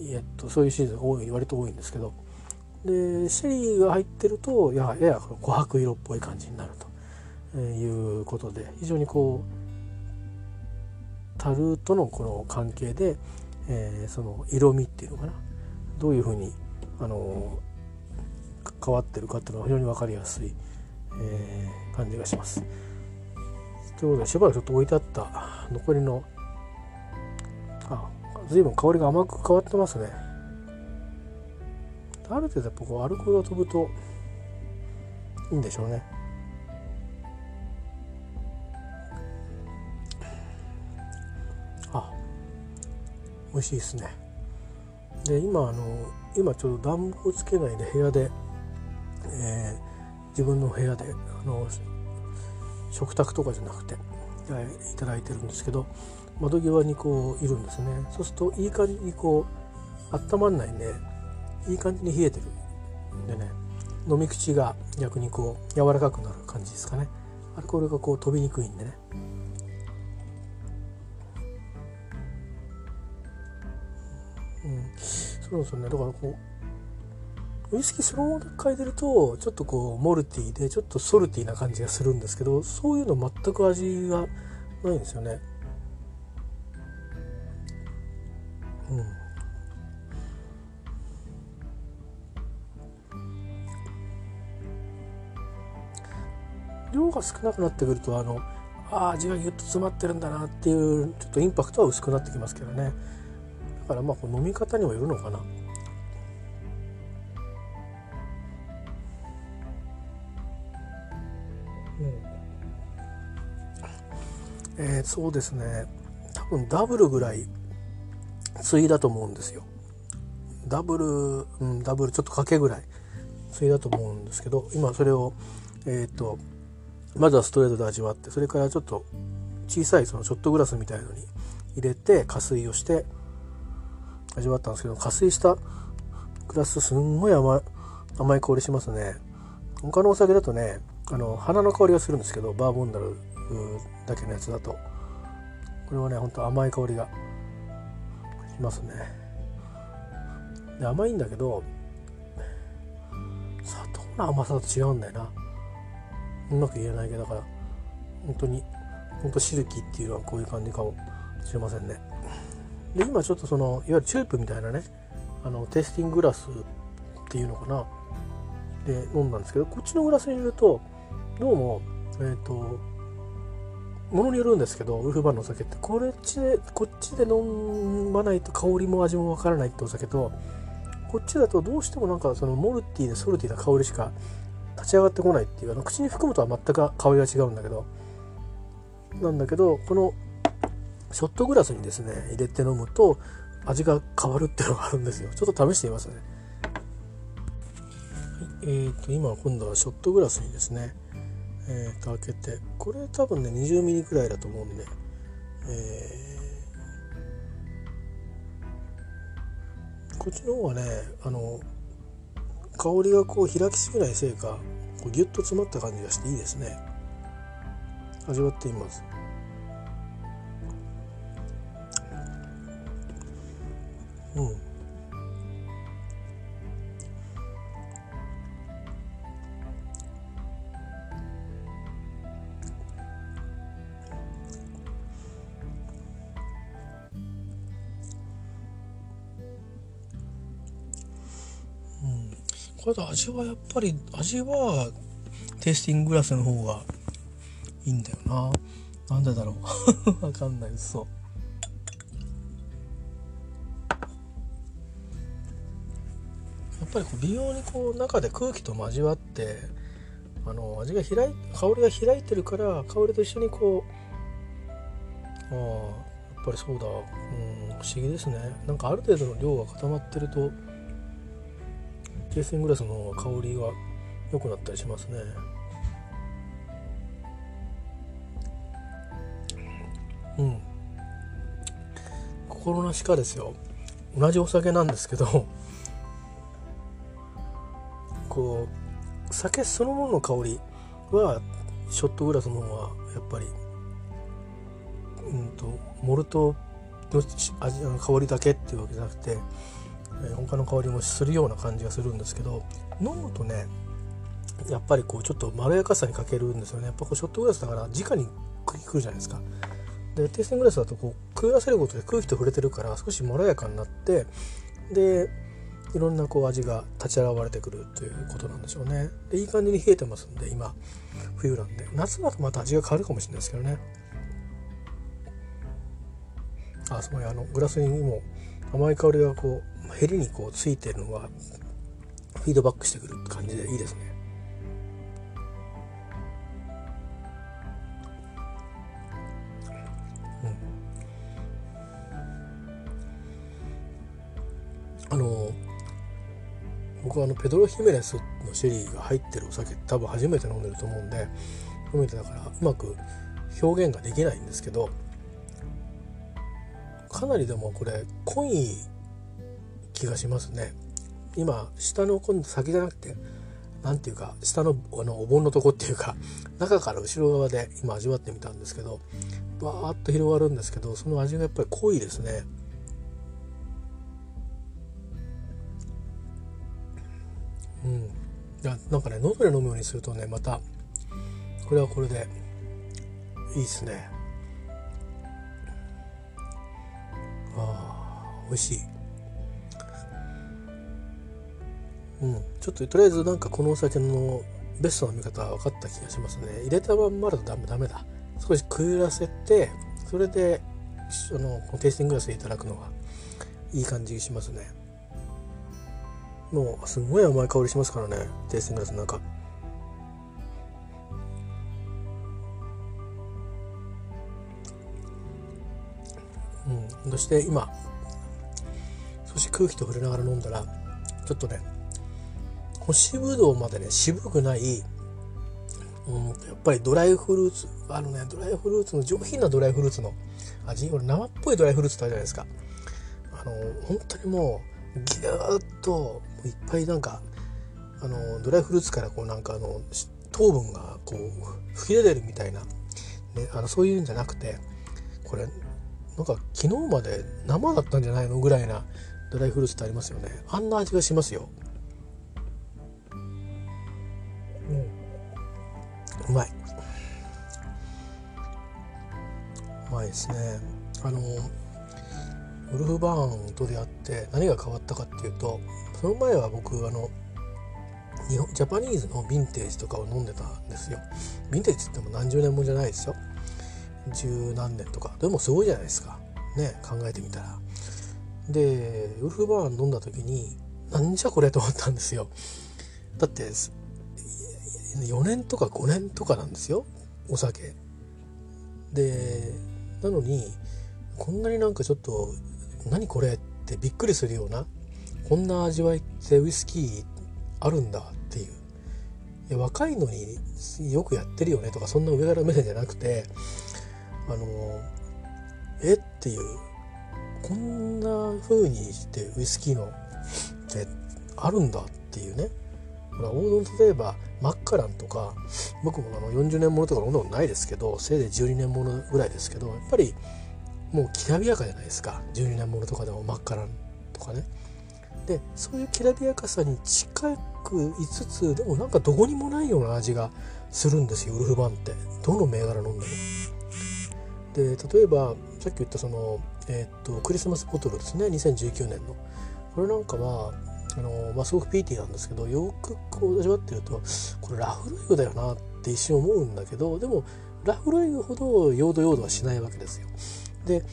えっとそういうシーズン多い割と多いんですけど。でシェリーが入ってるとやや琥珀色っぽい感じになると。いうことで非常にこう樽とのこの関係で、えー、その色味っていうのかな？どういうふうにあの変わってるかっていうのは非常に分かりやすい、えー、感じがします。ということでしばらくちょっと置いてあった残りのあ随分香りが甘く変わってますね。ある程度やっぱこうアルコールが飛ぶといいんでしょうね。あ美味しいですね。で今あの今ちょうど暖房つけないで部屋で、えー、自分の部屋であの食卓とかじゃなくて、えいただいてるんですけど窓際にこういるんですね。そうするといい感じにこう温まんないんでいい感じに冷えてるんでね飲み口が逆にこう柔らかくなる感じですかね。アルコールがこう飛びにくいんでね。うん。そうですよね。だからこうウイスキーそのまま嗅いでるとちょっとこうモルティーでちょっとソルティーな感じがするんですけどそういうの全く味がないんですよね。うん、量が少なくなってくるとあのあ味がギュッと詰まってるんだなっていうちょっとインパクトは薄くなってきますけどねだからまあこ飲み方にもよるのかな。えー、そうですね。多分ダブルぐらいついだと思うんですよ。ダブル、うん、ダブルちょっとかけぐらいついだと思うんですけど今それをえっ、ー、とまずはストレートで味わってそれからちょっと小さいそのショットグラスみたいのに入れて加水をして味わったんですけど加水したグラスすんごい甘い甘い香りしますね。他のお酒だとねあの花の香りがするんですけどバーボンダルだけのやつだと。これはねほんと甘い香りがしますね。で甘いんだけど砂糖の甘さと違うんだよな。うまく言えないけどだから本当に本当シルキーっていうのはこういう感じかもしれませんね。で今ちょっとそのいわゆるチューブみたいなねあのテイスティンググラスっていうのかな。で飲んだんですけどこっちのグラスに入れるとどうもえっ、ー、とものによるんですけどウルフバーのお酒ってこっちでこっちで飲まないと香りも味もわからないってお酒とこっちだとどうしてもなんかそのモルティーでソルティーな香りしか立ち上がってこないっていうあの口に含むとは全く香りが違うんだけどなんだけどこのショットグラスにですね入れて飲むと味が変わるっていうのがあるんですよ。ちょっと試してみますね、はい、えーと、今今度はショットグラスにですねえー、と開けてこれ多分ね20ミリくらいだと思うんで、えー、こっちの方はねあの香りがこう開きすぎないせいかこうギュッと詰まった感じがしていいですね。味わってみます。これと味はやっぱり味はテイスティンググラスの方がいいんだよな。なんでだろう。わかんない。そうやっぱりこう微妙にこう中で空気と交わってあの味が開い香りが開いてるから香りと一緒にこうああやっぱりそうだ、うん、不思議ですね。なんかある程度の量が固まってるとケースングラスの香りが良くなったりしますね。うん。心なしかですよ。同じお酒なんですけどこう酒そのものの香りはショットグラスの方がやっぱりうんとモルトの味の香りだけっていうわけじゃなくてえ他の香りもするような感じがするんですけど飲むとねやっぱりこうちょっとまろやかさに欠けるんですよね。やっぱこうショットグラスだから直にくるじゃないですか。でテイスティングラスだとこうくぐらせることで空気と触れてるから少しまろやかになってでいろんなこう味が立ち現れてくるということなんでしょうね。でいい感じに冷えてますんで今冬なんで。夏だとまた味が変わるかもしれないですけどね。あすごいあのグラスにも甘い香りがこうヘリにこうついてるのはフィードバックしてくる感じでいいですね。うん、あの僕はあのペドロ・ヒメネスのシェリーが入ってるお酒多分初めて飲んでると思うんで初めてだからうまく表現ができないんですけどかなりでもこれ濃い気がしますね。今下の今度先じゃなくて何ていうか下のあのお盆のとこっていうか中から後ろ側で今味わってみたんですけどわーっと広がるんですけどその味がやっぱり濃いですね。うん。いやなんかね喉で飲むようにするとねまたこれはこれでいいですね。ああ美味しい。うん、ちょっととりあえずなんかこのお酒のベストな見方は分かった気がしますね。入れたまんまだとダメダメだ。少しくゆらせてそれであのテイスティンググラスでいただくのがいい感じしますね。もうすごい甘い香りしますからねテイスティンググラスなんかうん。そして今少し空気と触れながら飲んだらちょっとね干しぶどうまでね渋くない、うん、やっぱりドライフルーツあのねドライフルーツの上品なドライフルーツの味俺生っぽいドライフルーツってあるじゃないですか。あの本当にもうギューッといっぱいなんかあのドライフルーツからこうなんかあの糖分がこう吹き出てるみたいな、ね、あのそういうんじゃなくてこれなんか昨日まで生だったんじゃないのぐらいなドライフルーツってありますよね。あんな味がしますよ。うまい。うまいですね。あのウルフバーンと出会って何が変わったかっていうとその前は僕あの日本ジャパニーズのヴィンテージとかを飲んでたんですよ。ヴィンテージって言っても何十年もじゃないですよ。十何年とか。でもすごいじゃないですか。ね考えてみたら。でウルフバーン飲んだ時になんじゃこれと思ったんですよ。だって4年とか5年とかなんですよ。お酒。でなのにこんなになんかちょっと何これってびっくりするようなこんな味わいってウイスキーあるんだっていう。いや若いのによくやってるよねとかそんな上から目線じゃなくてあのえっていうこんな風にしてウイスキーのってあるんだっていうね。ほら王道例えばマッカランとか僕もあの40年ものとか飲んだことないですけどせいぜい12年ものぐらいですけどやっぱりもうきらびやかじゃないですか。12年ものとかでもマッカランとかね。でそういうきらびやかさに近くいつつでもなんかどこにもないような味がするんですよウルフバンって。どの銘柄飲んでも。で例えばさっき言ったその、えー、っとクリスマスボトルですね。2019年の。これなんかはあの、まあ、すごくピーティーなんですけどよくこう味わってるとこれラフロイグだよなって一瞬思うんだけどでもラフロイグほど用土用土はしないわけですよ。で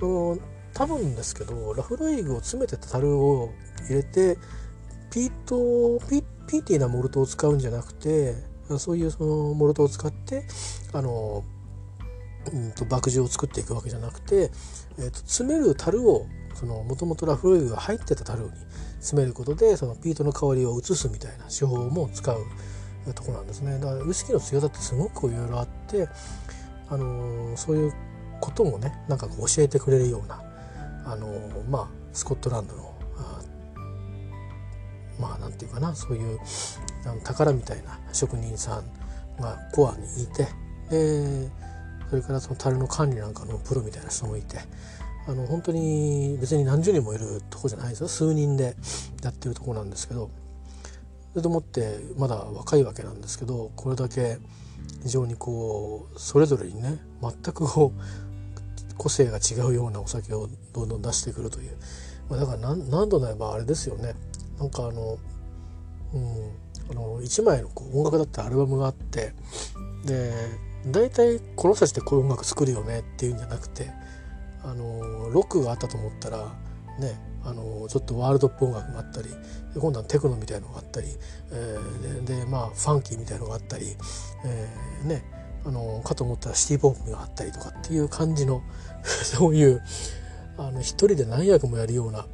あの多分ですけどラフロイグを詰めてた樽を入れてピートピピーティーなモルトを使うんじゃなくてそういうそのモルトを使ってあのうんと麦汁を作っていくわけじゃなくて、えーと、詰める樽をもともとラフロイグが入ってた樽に詰めることでそのピートの香りを移すみたいな手法も使うとこなんですね。だからウイスキーの強さってすごくいろいろあって、あのー、そういうこともねなんか教えてくれるような、あのー、まあスコットランドのまあなんていうかなそういうあの宝みたいな職人さんがコアにいてでそれからその樽の管理なんかのプロみたいな人もいてあの本当に別に何十人もいるとこじゃないですよ。数人でやってるとこなんですけど。それと思ってまだ若いわけなんですけどこれだけ非常にこうそれぞれにね全くこう個性が違うようなお酒をどんどん出してくるという、まあ、だから何度なればあれですよね。なんかあの,、うん、あの1枚のこう音楽だってアルバムがあってで大体この人たちってこういう音楽作るよねっていうんじゃなくてあのロックがあったと思ったらねあのちょっとワールドっぽい音楽があったり今度はテクノみたいのがあったり、えー、でまあファンキーみたいのがあったり、えー、ねあのかと思ったらシティ・ポップがあったりとかっていう感じの そういうあの一人で何役もやるような、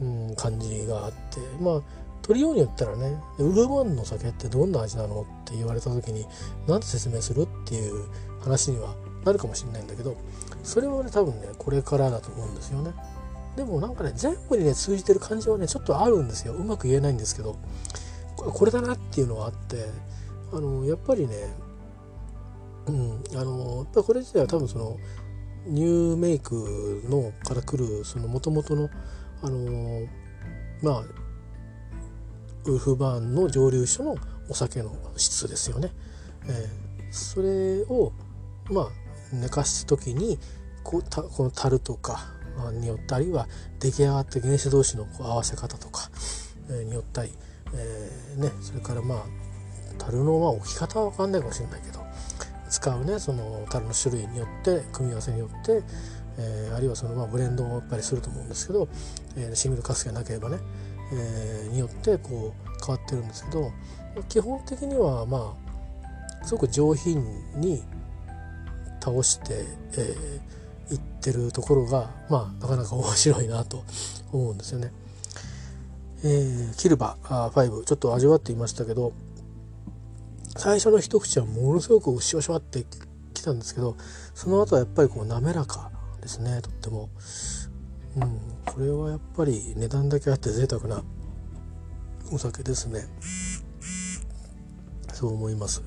うん、感じがあってまあ取りように言ったらねウルフワンの酒ってどんな味なのって言われた時に何て説明するっていう話にはなるかもしれないんだけどそれはね多分ねこれからだと思うんですよね。でもなんかね全部にね通じてる感じはねちょっとあるんですようまく言えないんですけどこれだなっていうのはあってあのやっぱりねうんあのやっぱこれ自体は多分そのニューメイクのから来るその元々のあのまあウルフバーンの蒸留所のお酒の質ですよね。えー、それをまあ寝かす時にこうたこの樽とかによったりは出来上がった原子同士のこう合わせ方とか、え、によったり、えー、ね、それからまあ樽のまあ置き方は分かんないかもしれないけど使うねその樽の種類によって組み合わせによって、えー、あるいはそのまあブレンドをやっぱりすると思うんですけど、えー、シングルカスがなければね、えー、によってこう変わってるんですけど基本的にはまあすごく上品に倒して、えー、いってるところがまあなかなか面白いなと思うんですよね。えー、キルバ5ちょっと味わっていましたけど最初の一口はものすごくシワシワってきたんですけどその後はやっぱりこう滑らかですねとっても、うん、これはやっぱり値段だけあって贅沢なお酒ですね。そう思います。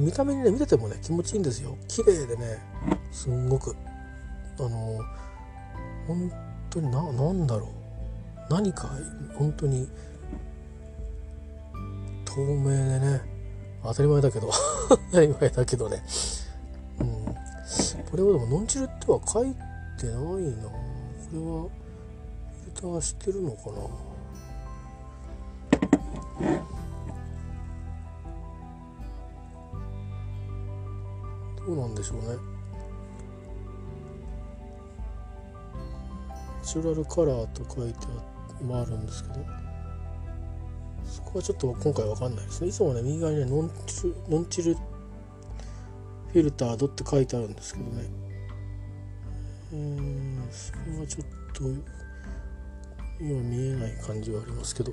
見た目にね見ててもね気持ちいいんですよ。綺麗でねすんごく。あの本当にな何だろう。何か本当に透明でね当たり前だけど 当たり前だけどね。うん。これはでもノンチルっては書いてないな。これはフィルターしてるのかな。うなんでしょうね。ナチュラルカラーと書いてあるんですけど。そこはちょっと今回わかんないですね。いつもね右側にねノンチルノンチルフィルタードって書いてあるんですけどね。うんそれはちょっと今見えない感じはありますけど。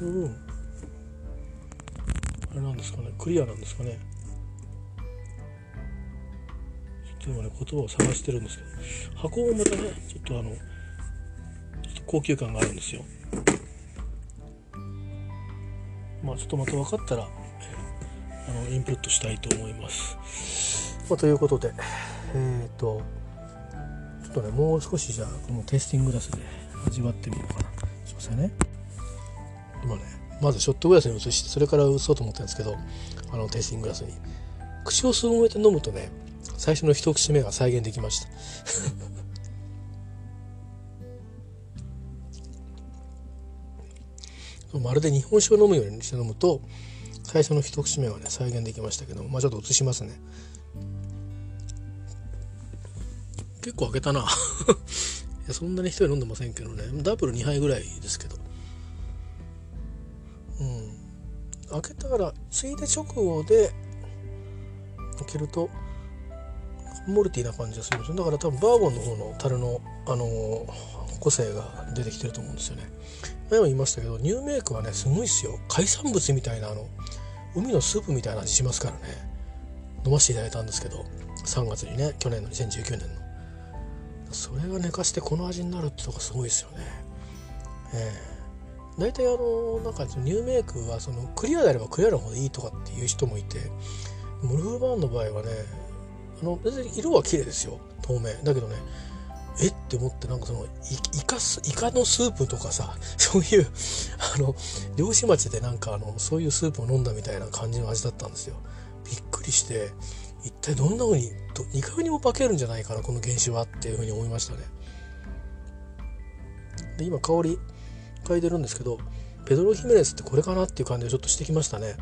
うん。あれなんですかね。クリアなんですかね。ちょっと今ね言葉を探してるんですけど箱もまたねちょっとあのと高級感があるんですよ。まあちょっとまた分かったらあのインプットしたいと思います、まあ、ということでえっ、ー、とちょっとねもう少しじゃあこのテイスティンググラスで味わってみようかな。すいませんね。今ねまずショットグラスに移してそれから移そうと思ったんですけどあのテイスティンググラスに。口をすぼめて飲むとね最初の一口目が再現できました。まるで日本酒を飲むようにして飲むと最初の一口目はね再現できましたけどまあちょっと移しますね。結構開けたな。いやそんなに一人飲んでませんけどね。ダブル2杯ぐらいですけど。うん。開けたからついで直後で開けるとモルティーな感じがするんですよ。だから多分バーボンの方の樽の、あのー、個性が出てきてると思うんですよね。前も言いましたけどニューメイクはねすごいですよ。海産物みたいなあの海のスープみたいな味しますからね。飲ませていただいたんですけど3月にね去年の2019年の。それが寝かしてこの味になるってとこすごいですよね。ええ。ー、大体あのなんかニューメイクはそのクリアであればクリアの方でいいとかっていう人もいてムルフバーンの場合はねあの別に色は綺麗ですよ。透明。だけどねえ？って思ってなんかそのイカスイカのスープとかさ そういうあの漁師町でなんかあのそういうスープを飲んだみたいな感じの味だったんですよ。びっくりして一体どんな風にいかにも化けるんじゃないかなこの原種はっていう風に思いましたね。で今香り嗅いでるんですけどペドロ・ヒメネスってこれかなっていう感じがちょっとしてきましたね。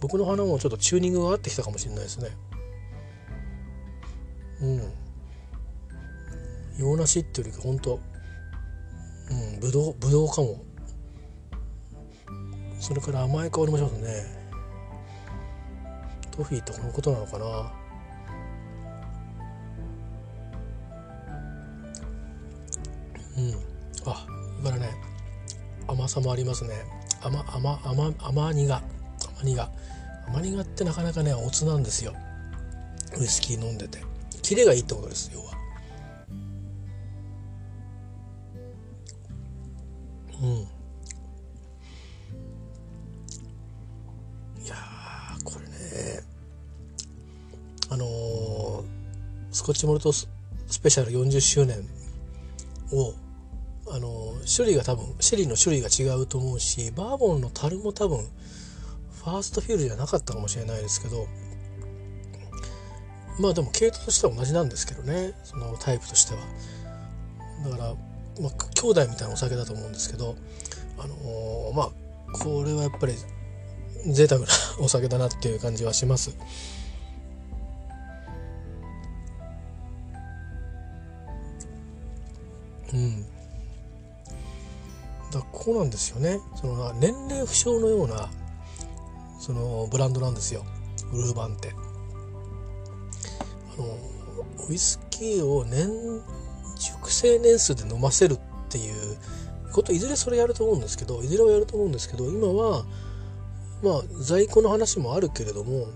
僕の鼻もちょっとチューニングが合ってきたかもしれないですね。うん。洋梨っていうよりか本当うんぶどうぶどうかも。それから甘い香りもしますね。トフィーってこのことなのかな。うん。あだからね甘さもありますね。甘甘甘甘苦甘苦甘苦ってなかなかねおつなんですよ。ウイスキー飲んでて。キレがいいってことです要は。うん。いやこれね。あのー、スコッチモルトスペシャル40周年をあの、種類が多分シェリーの種類が違うと思うしバーボンの樽も多分ファーストフィールじゃなかったかもしれないですけどまあでも系統としては同じなんですけどねそのタイプとしてはだからまあ、兄弟みたいなお酒だと思うんですけど、あのー、まあこれはやっぱり贅沢なお酒だなっていう感じはします。うん。だこうなんですよね。その年齢不詳のようなそのブランドなんですよ。ウルーバンって。のウイスキーを年熟成年数で飲ませるっていうこといずれそれやると思うんですけどいずれはやると思うんですけど今はまあ在庫の話もあるけれども、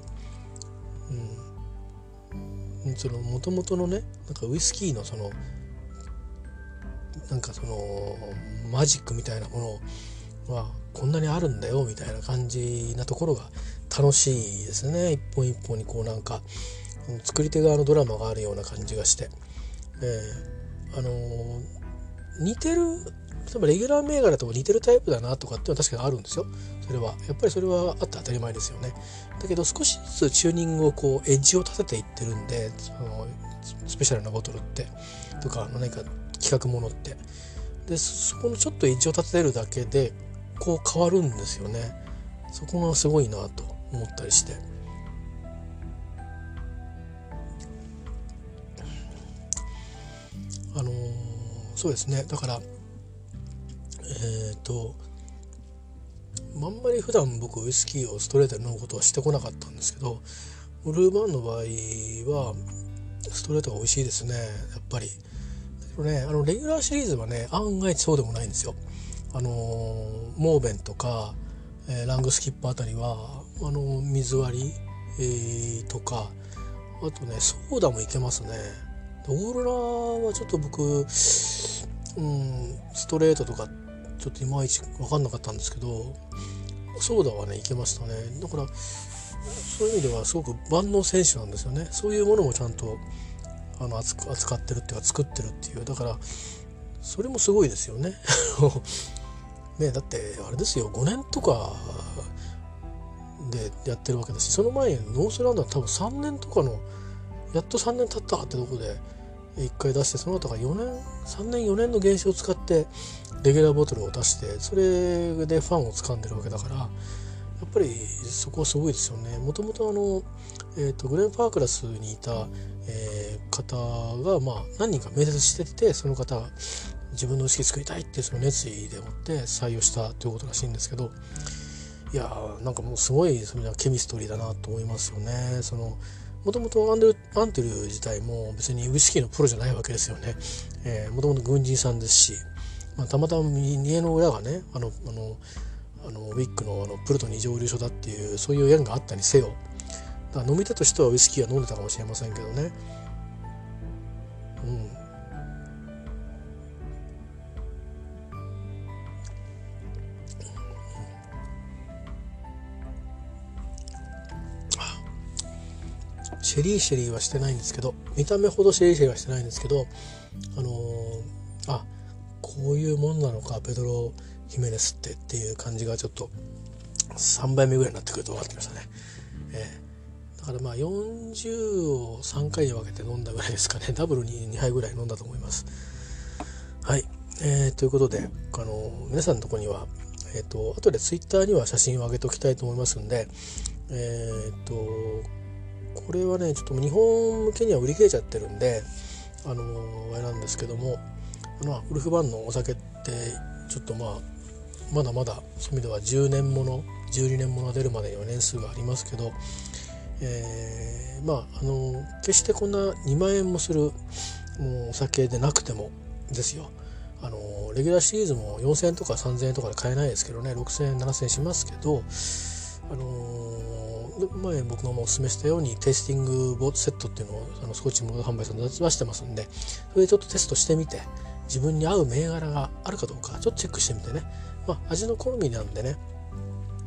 うん、その元々のねなんかウイスキーのそのなんかそのマジックみたいなものはこんなにあるんだよみたいな感じなところが楽しいですね。一本一本にこうなんか作り手側のドラマがあるような感じがして、えー、あのー、似てる例えばレギュラー銘柄と似てるタイプだなとかっていうのは確かにあるんですよ。それは。やっぱりそれはあって当たり前ですよね。だけど少しずつチューニングをこうエッジを立てていってるんでそのスペシャルなボトルって。とか何か企画ものって。でそこのちょっとエッジを立てるだけでこう変わるんですよね。そこがすごいなと思ったりして。そうですねだからえっ、とあんまり普段僕ウイスキーをストレートで飲むことはしてこなかったんですけどウルーバンの場合はストレートが美味しいですねやっぱり。ね、あのレギュラーシリーズはね案外そうでもないんですよ。あのモーベンとか、えー、ラングスキップあたりはあの水割り、えー、とかあとねソーダもいけますね。オーロラはちょっと僕、うん、ストレートとかちょっといまいち分かんなかったんですけどソーダはねいけましたね。だからそういう意味ではすごく万能選手なんですよね。そういうものもちゃんとあの扱ってるっていうか作ってるっていう。だからそれもすごいですよね。ねだってあれですよ。5年とかでやってるわけだしその前にノースランドは多分3年とかのやっと3年経ったってとこで1回出してその後が4年3年4年の原子を使ってレギュラーボトルを出してそれでファンを掴んでるわけだからやっぱりそこはすごいですよね。もともとあの、えーと、グレン・パークラスにいた、えー、方が、まあ、何人か面接しててその方が自分のウイスキー作りたいっていうその熱意でもって採用したということらしいんですけどいやーなんかもうすごいそれはケミストリーだなと思いますよね。そのもともとアンデルアンテル自体も別にウイスキーのプロじゃないわけですよね。もともと軍人さんですし、まあ、たまたま家の親がねあのあのあのウィッグのあのプルト二蒸留所だっていうそういう縁があったにせよだから飲み手としてはウイスキーは飲んでたかもしれませんけどね。うんシェリーシェリーはしてないんですけど見た目ほどシェリーシェリーはしてないんですけどあのー、あこういうもんなのかペドロ・ヒメネスってっていう感じがちょっと3杯目ぐらいになってくると分かってきましたね、えー、だからまあ40を3回に分けて飲んだぐらいですかね。ダブルに2杯ぐらい飲んだと思います。はい、えー、ということであの皆さんのとこにはえっ、ー、と後でツイッターには写真を上げておきたいと思いますんでえっ、とこれはねちょっと日本向けには売り切れちゃってるんであのあれなんですけどもあのウルフバンのお酒ってちょっとまあまだまだそういう意味では10年もの12年もの出るまでには年数がありますけど、えー、まああの決してこんな2万円もするもうお酒でなくてもですよ。あのレギュラーシリーズも4,000円とか3,000円とかで買えないですけどね6,000円7,000円しますけどあの前僕がもお勧めしたようにテイスティングボセットっていうのをあのスコッチモード販売さんで出してますんでそれでちょっとテストしてみて自分に合う銘柄があるかどうかちょっとチェックしてみてね、まあ、味の好みなんでね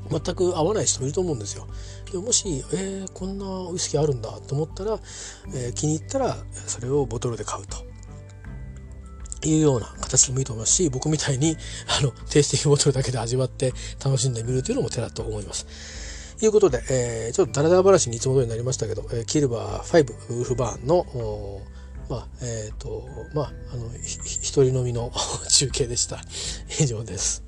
全く合わない人もいると思うんですよ。でもし、えー、こんなウイスキーあるんだと思ったら、えー、気に入ったらそれをボトルで買うと。いうような形でもいいと思いますし僕みたいにあのテイスティングボトルだけで味わって楽しんでみるというのも手だと思います。ということで、えー、ちょっとダラダラ話にいつも通りになりましたけど、えー、キルバー5ウルフバーンのまあ、えっ、ー、と、まあ、あの、一人飲みの 中継でした。以上です。